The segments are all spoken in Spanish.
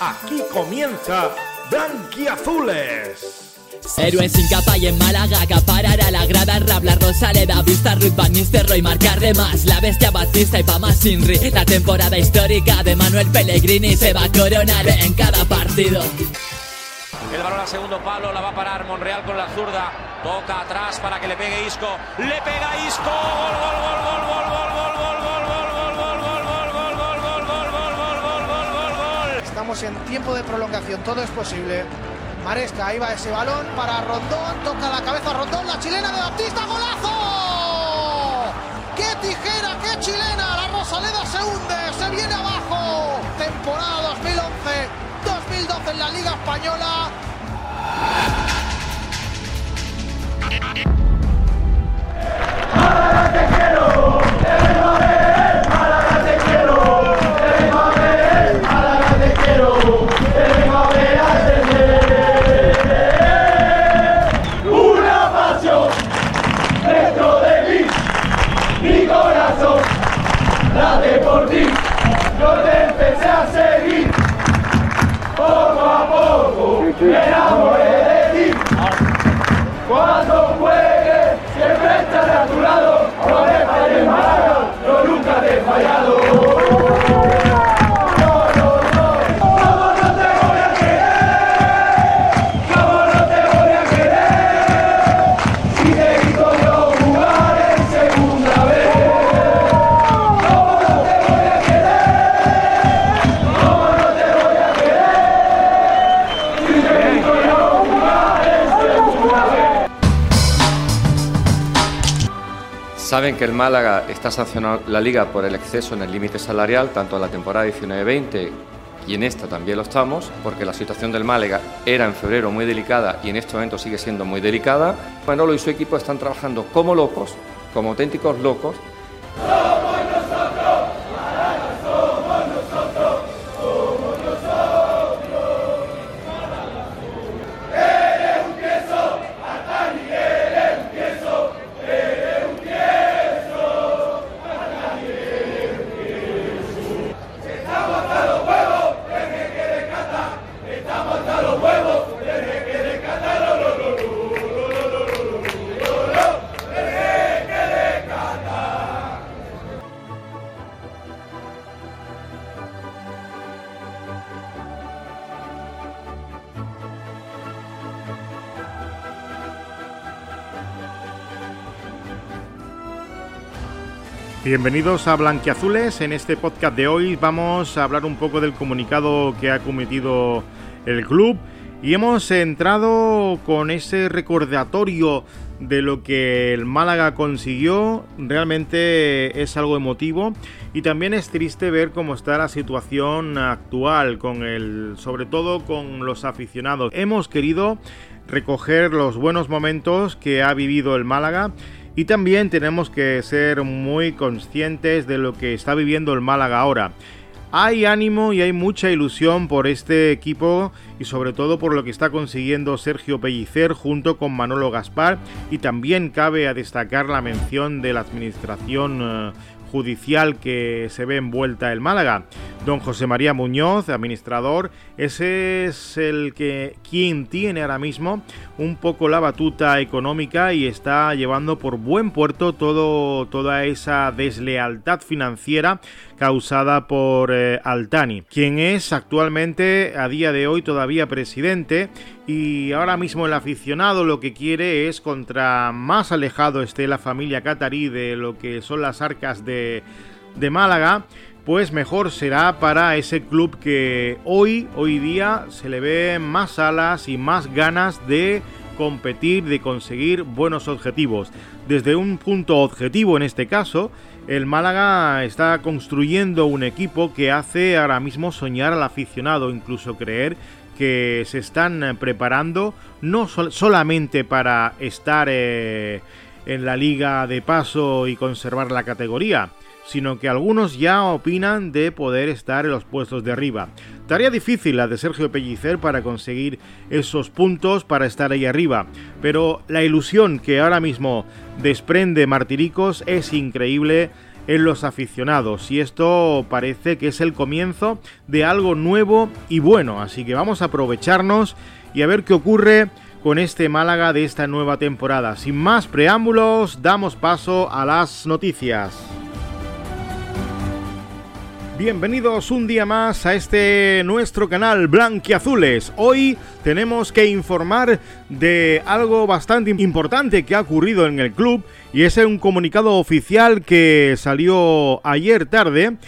Aquí comienza Blanquiazules. Héroes sin capa y en Málaga acaparará la grada Rabla, Rosaleda, Vista, Ruth Van Nistelrooy marcar de más La bestia Batista y Pama Sinri La temporada histórica de Manuel Pellegrini Se va a coronar en cada partido el balón a segundo palo, la va a parar Monreal con la zurda. Toca atrás para que le pegue Isco. Le pega Isco. Gol, gol, gol, gol, gol, gol, gol, gol, Estamos en tiempo de prolongación, todo es posible. Maresca, ahí va ese balón para Rondón, toca la cabeza Rondón, la chilena de Baptista, golazo. ¡Qué tijera, qué chilena! La Rosaleda se hunde, se viene abajo. Temporada 2011-2012 en la Liga Española. Saben que el Málaga está sancionando la liga por el exceso en el límite salarial, tanto en la temporada 19-20 y en esta también lo estamos, porque la situación del Málaga era en febrero muy delicada y en este momento sigue siendo muy delicada. Manolo y su equipo están trabajando como locos, como auténticos locos, Bienvenidos a Blanquiazules. En este podcast de hoy vamos a hablar un poco del comunicado que ha cometido el club y hemos entrado con ese recordatorio de lo que el Málaga consiguió. Realmente es algo emotivo y también es triste ver cómo está la situación actual con el sobre todo con los aficionados. Hemos querido recoger los buenos momentos que ha vivido el Málaga y también tenemos que ser muy conscientes de lo que está viviendo el Málaga ahora. Hay ánimo y hay mucha ilusión por este equipo y sobre todo por lo que está consiguiendo Sergio Pellicer junto con Manolo Gaspar y también cabe a destacar la mención de la administración eh, judicial que se ve envuelta el Málaga. Don José María Muñoz, administrador, ese es el que quien tiene ahora mismo un poco la batuta económica y está llevando por buen puerto todo, toda esa deslealtad financiera causada por eh, Altani, quien es actualmente a día de hoy todavía presidente y ahora mismo el aficionado lo que quiere es contra más alejado esté la familia catarí de lo que son las arcas de, de Málaga, pues mejor será para ese club que hoy, hoy día se le ve más alas y más ganas de competir, de conseguir buenos objetivos. Desde un punto objetivo en este caso, el Málaga está construyendo un equipo que hace ahora mismo soñar al aficionado, incluso creer que se están preparando no solamente para estar eh, en la liga de paso y conservar la categoría, sino que algunos ya opinan de poder estar en los puestos de arriba. Tarea difícil la de Sergio Pellicer para conseguir esos puntos para estar ahí arriba, pero la ilusión que ahora mismo desprende Martiricos es increíble en los aficionados y esto parece que es el comienzo de algo nuevo y bueno, así que vamos a aprovecharnos y a ver qué ocurre con este Málaga de esta nueva temporada. Sin más preámbulos, damos paso a las noticias. Bienvenidos un día más a este nuestro canal Blanquiazules. Hoy tenemos que informar de algo bastante importante que ha ocurrido en el club y es un comunicado oficial que salió ayer tarde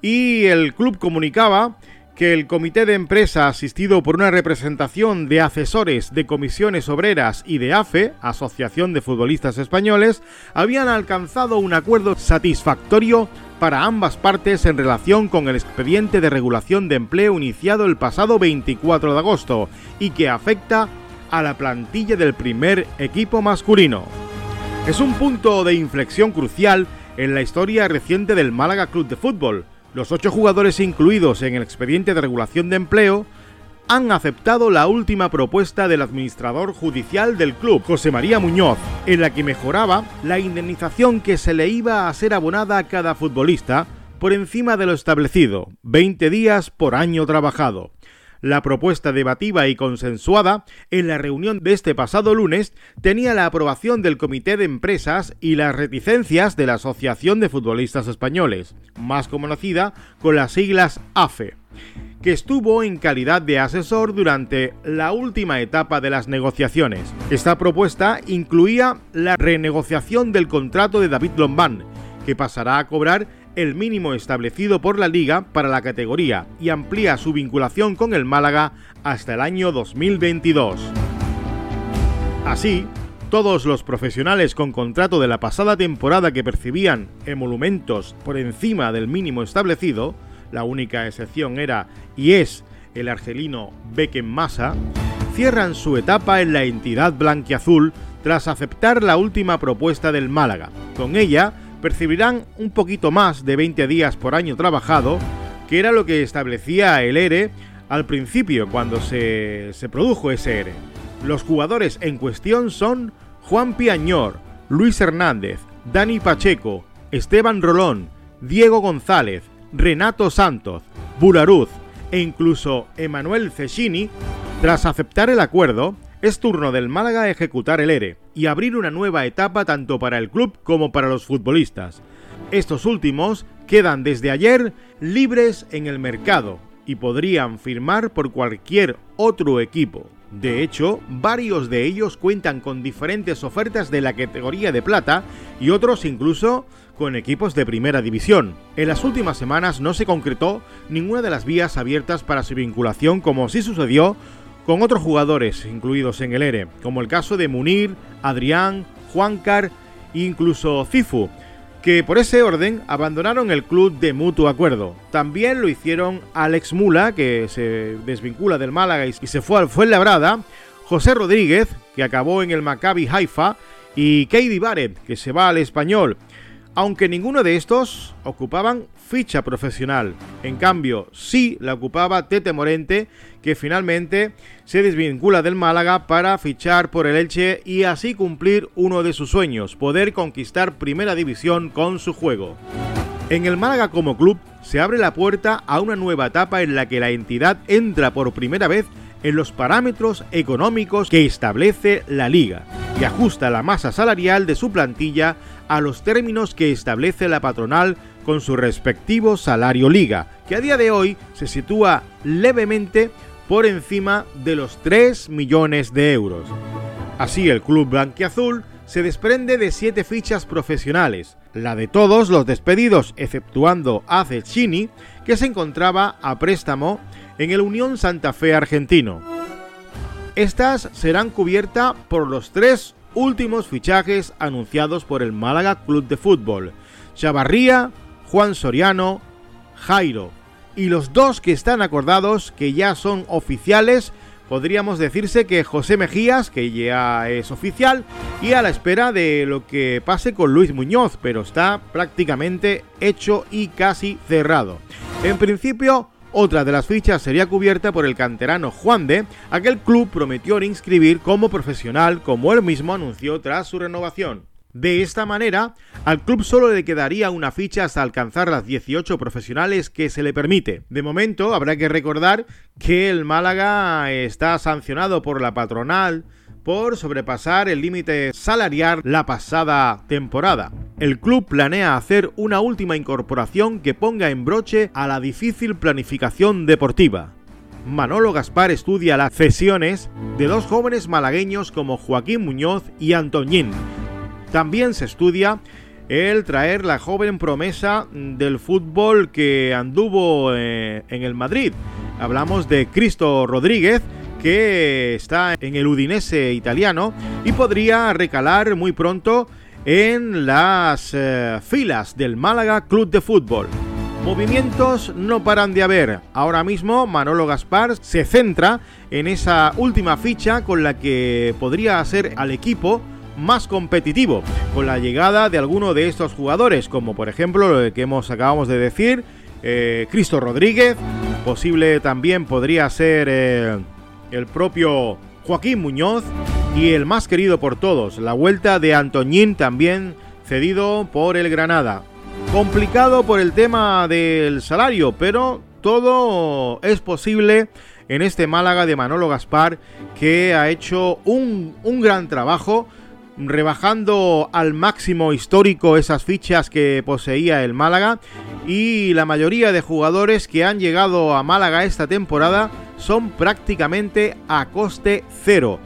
y el club comunicaba que el comité de empresa asistido por una representación de asesores de comisiones obreras y de AFE, Asociación de Futbolistas Españoles, habían alcanzado un acuerdo satisfactorio para ambas partes en relación con el expediente de regulación de empleo iniciado el pasado 24 de agosto y que afecta a la plantilla del primer equipo masculino. Es un punto de inflexión crucial en la historia reciente del Málaga Club de Fútbol. Los ocho jugadores incluidos en el expediente de regulación de empleo han aceptado la última propuesta del administrador judicial del club, José María Muñoz, en la que mejoraba la indemnización que se le iba a ser abonada a cada futbolista por encima de lo establecido, 20 días por año trabajado. La propuesta debativa y consensuada en la reunión de este pasado lunes tenía la aprobación del Comité de Empresas y las reticencias de la Asociación de Futbolistas Españoles, más conocida con las siglas AFE que estuvo en calidad de asesor durante la última etapa de las negociaciones. Esta propuesta incluía la renegociación del contrato de David Lombán, que pasará a cobrar el mínimo establecido por la liga para la categoría y amplía su vinculación con el Málaga hasta el año 2022. Así, todos los profesionales con contrato de la pasada temporada que percibían emolumentos por encima del mínimo establecido la única excepción era y es el argelino Massa, cierran su etapa en la entidad blanquiazul tras aceptar la última propuesta del Málaga. Con ella percibirán un poquito más de 20 días por año trabajado, que era lo que establecía el ERE al principio cuando se, se produjo ese ERE. Los jugadores en cuestión son Juan Piañor, Luis Hernández, Dani Pacheco, Esteban Rolón, Diego González, Renato Santos, Bularuz e incluso Emanuel Cescini, tras aceptar el acuerdo, es turno del Málaga ejecutar el ERE y abrir una nueva etapa tanto para el club como para los futbolistas. Estos últimos quedan desde ayer libres en el mercado y podrían firmar por cualquier otro equipo. De hecho, varios de ellos cuentan con diferentes ofertas de la categoría de plata y otros incluso con equipos de primera división. En las últimas semanas no se concretó ninguna de las vías abiertas para su vinculación como sí sucedió con otros jugadores incluidos en el ERE, como el caso de Munir, Adrián, Juancar e incluso Cifu, que por ese orden abandonaron el club de mutuo acuerdo. También lo hicieron Alex Mula, que se desvincula del Málaga y se fue al Fuenlabrada, José Rodríguez, que acabó en el Maccabi Haifa, y Katie Barrett, que se va al español aunque ninguno de estos ocupaban ficha profesional. En cambio, sí la ocupaba Tete Morente, que finalmente se desvincula del Málaga para fichar por el Elche y así cumplir uno de sus sueños, poder conquistar primera división con su juego. En el Málaga como club se abre la puerta a una nueva etapa en la que la entidad entra por primera vez en los parámetros económicos que establece la liga y ajusta la masa salarial de su plantilla a los términos que establece la patronal con su respectivo salario liga, que a día de hoy se sitúa levemente por encima de los 3 millones de euros. Así el club blanquiazul se desprende de siete fichas profesionales, la de todos los despedidos exceptuando a Cecchini, que se encontraba a préstamo en el Unión Santa Fe argentino. Estas serán cubiertas por los tres últimos fichajes anunciados por el Málaga Club de Fútbol, Chavarría, Juan Soriano, Jairo, y los dos que están acordados que ya son oficiales podríamos decirse que José Mejías, que ya es oficial, y a la espera de lo que pase con Luis Muñoz, pero está prácticamente hecho y casi cerrado. En principio, otra de las fichas sería cubierta por el canterano Juan de, aquel club prometió inscribir como profesional, como él mismo anunció tras su renovación. De esta manera, al club solo le quedaría una ficha hasta alcanzar las 18 profesionales que se le permite. De momento, habrá que recordar que el Málaga está sancionado por la patronal por sobrepasar el límite salarial la pasada temporada. El club planea hacer una última incorporación que ponga en broche a la difícil planificación deportiva. Manolo Gaspar estudia las cesiones de dos jóvenes malagueños como Joaquín Muñoz y Antoñín, también se estudia el traer la joven promesa del fútbol que anduvo eh, en el Madrid. Hablamos de Cristo Rodríguez, que está en el Udinese italiano y podría recalar muy pronto en las eh, filas del Málaga Club de Fútbol. Movimientos no paran de haber. Ahora mismo Manolo Gaspar se centra en esa última ficha con la que podría hacer al equipo más competitivo, con la llegada de alguno de estos jugadores, como por ejemplo lo que hemos acabamos de decir, eh, Cristo Rodríguez, posible también podría ser eh, el propio Joaquín Muñoz y el más querido por todos, la vuelta de Antoñín también cedido por el Granada. Complicado por el tema del salario, pero todo es posible en este Málaga de Manolo Gaspar que ha hecho un, un gran trabajo rebajando al máximo histórico esas fichas que poseía el Málaga y la mayoría de jugadores que han llegado a Málaga esta temporada son prácticamente a coste cero.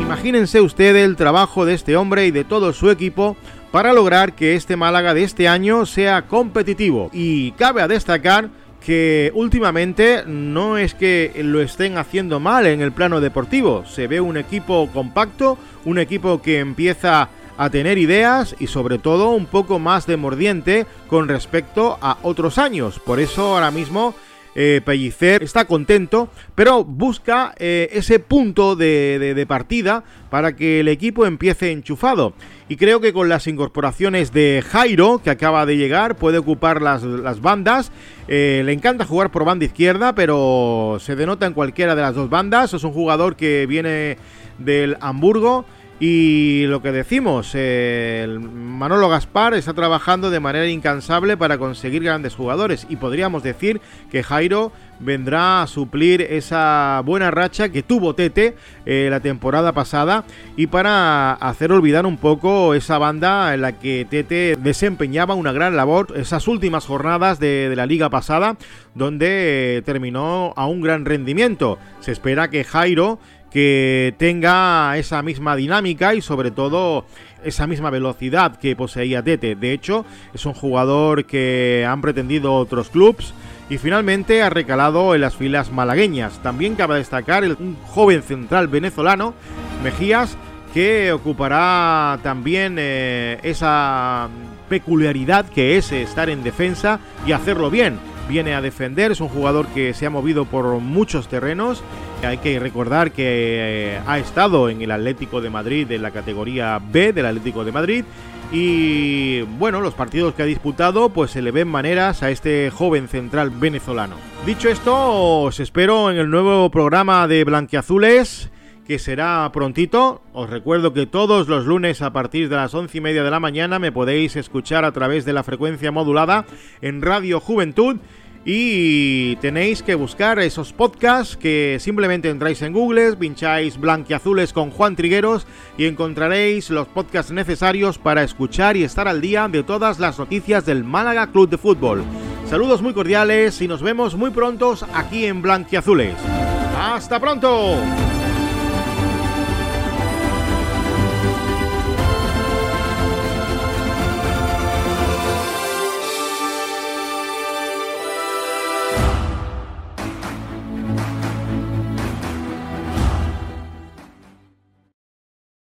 Imagínense ustedes el trabajo de este hombre y de todo su equipo para lograr que este Málaga de este año sea competitivo y cabe a destacar que últimamente no es que lo estén haciendo mal en el plano deportivo. Se ve un equipo compacto, un equipo que empieza a tener ideas y sobre todo un poco más de mordiente con respecto a otros años. Por eso ahora mismo eh, Pellicer está contento, pero busca eh, ese punto de, partida para que el equipo empiece enchufado. Y creo que con las incorporaciones de Jairo, que acaba de llegar, puede ocupar las, bandas. Eh, le encanta jugar por banda izquierda, pero se denota en cualquiera de las dos bandas. Es un jugador que viene del Hamburgo y lo que decimos, Manolo Gaspar está trabajando de manera incansable para conseguir grandes jugadores y podríamos decir que Jairo vendrá a suplir esa buena racha que tuvo Tete eh, la temporada pasada y para hacer olvidar un poco esa banda en la que Tete desempeñaba una gran labor esas últimas jornadas de, de la liga pasada donde terminó a un gran rendimiento. Se espera que Jairo que tenga esa misma dinámica y sobre todo esa misma velocidad que poseía Tete. De hecho, es un jugador que han pretendido otros clubes y finalmente ha recalado en las filas malagueñas. También cabe destacar el, joven central venezolano, Mejías, que ocupará también eh, esa peculiaridad que es estar en defensa y hacerlo bien viene a defender, es un jugador que se ha movido por muchos terrenos. Hay que recordar que eh, ha estado en el Atlético de Madrid, en la categoría B del Atlético de Madrid. Y bueno, los partidos que ha disputado, pues se le ven maneras a este joven central venezolano. Dicho esto, os espero en el nuevo programa de Blanquiazules que será prontito. Os recuerdo que todos los lunes a partir de las once y media de la mañana me podéis escuchar a través de la frecuencia modulada en Radio Juventud. Y tenéis que buscar esos podcasts que simplemente entráis en Google, pincháis Blanquiazules con Juan Trigueros y encontraréis los podcasts necesarios para escuchar y estar al día de todas las noticias del Málaga Club de Fútbol. Saludos muy cordiales y nos vemos muy prontos aquí en Blanquiazules. ¡Hasta pronto!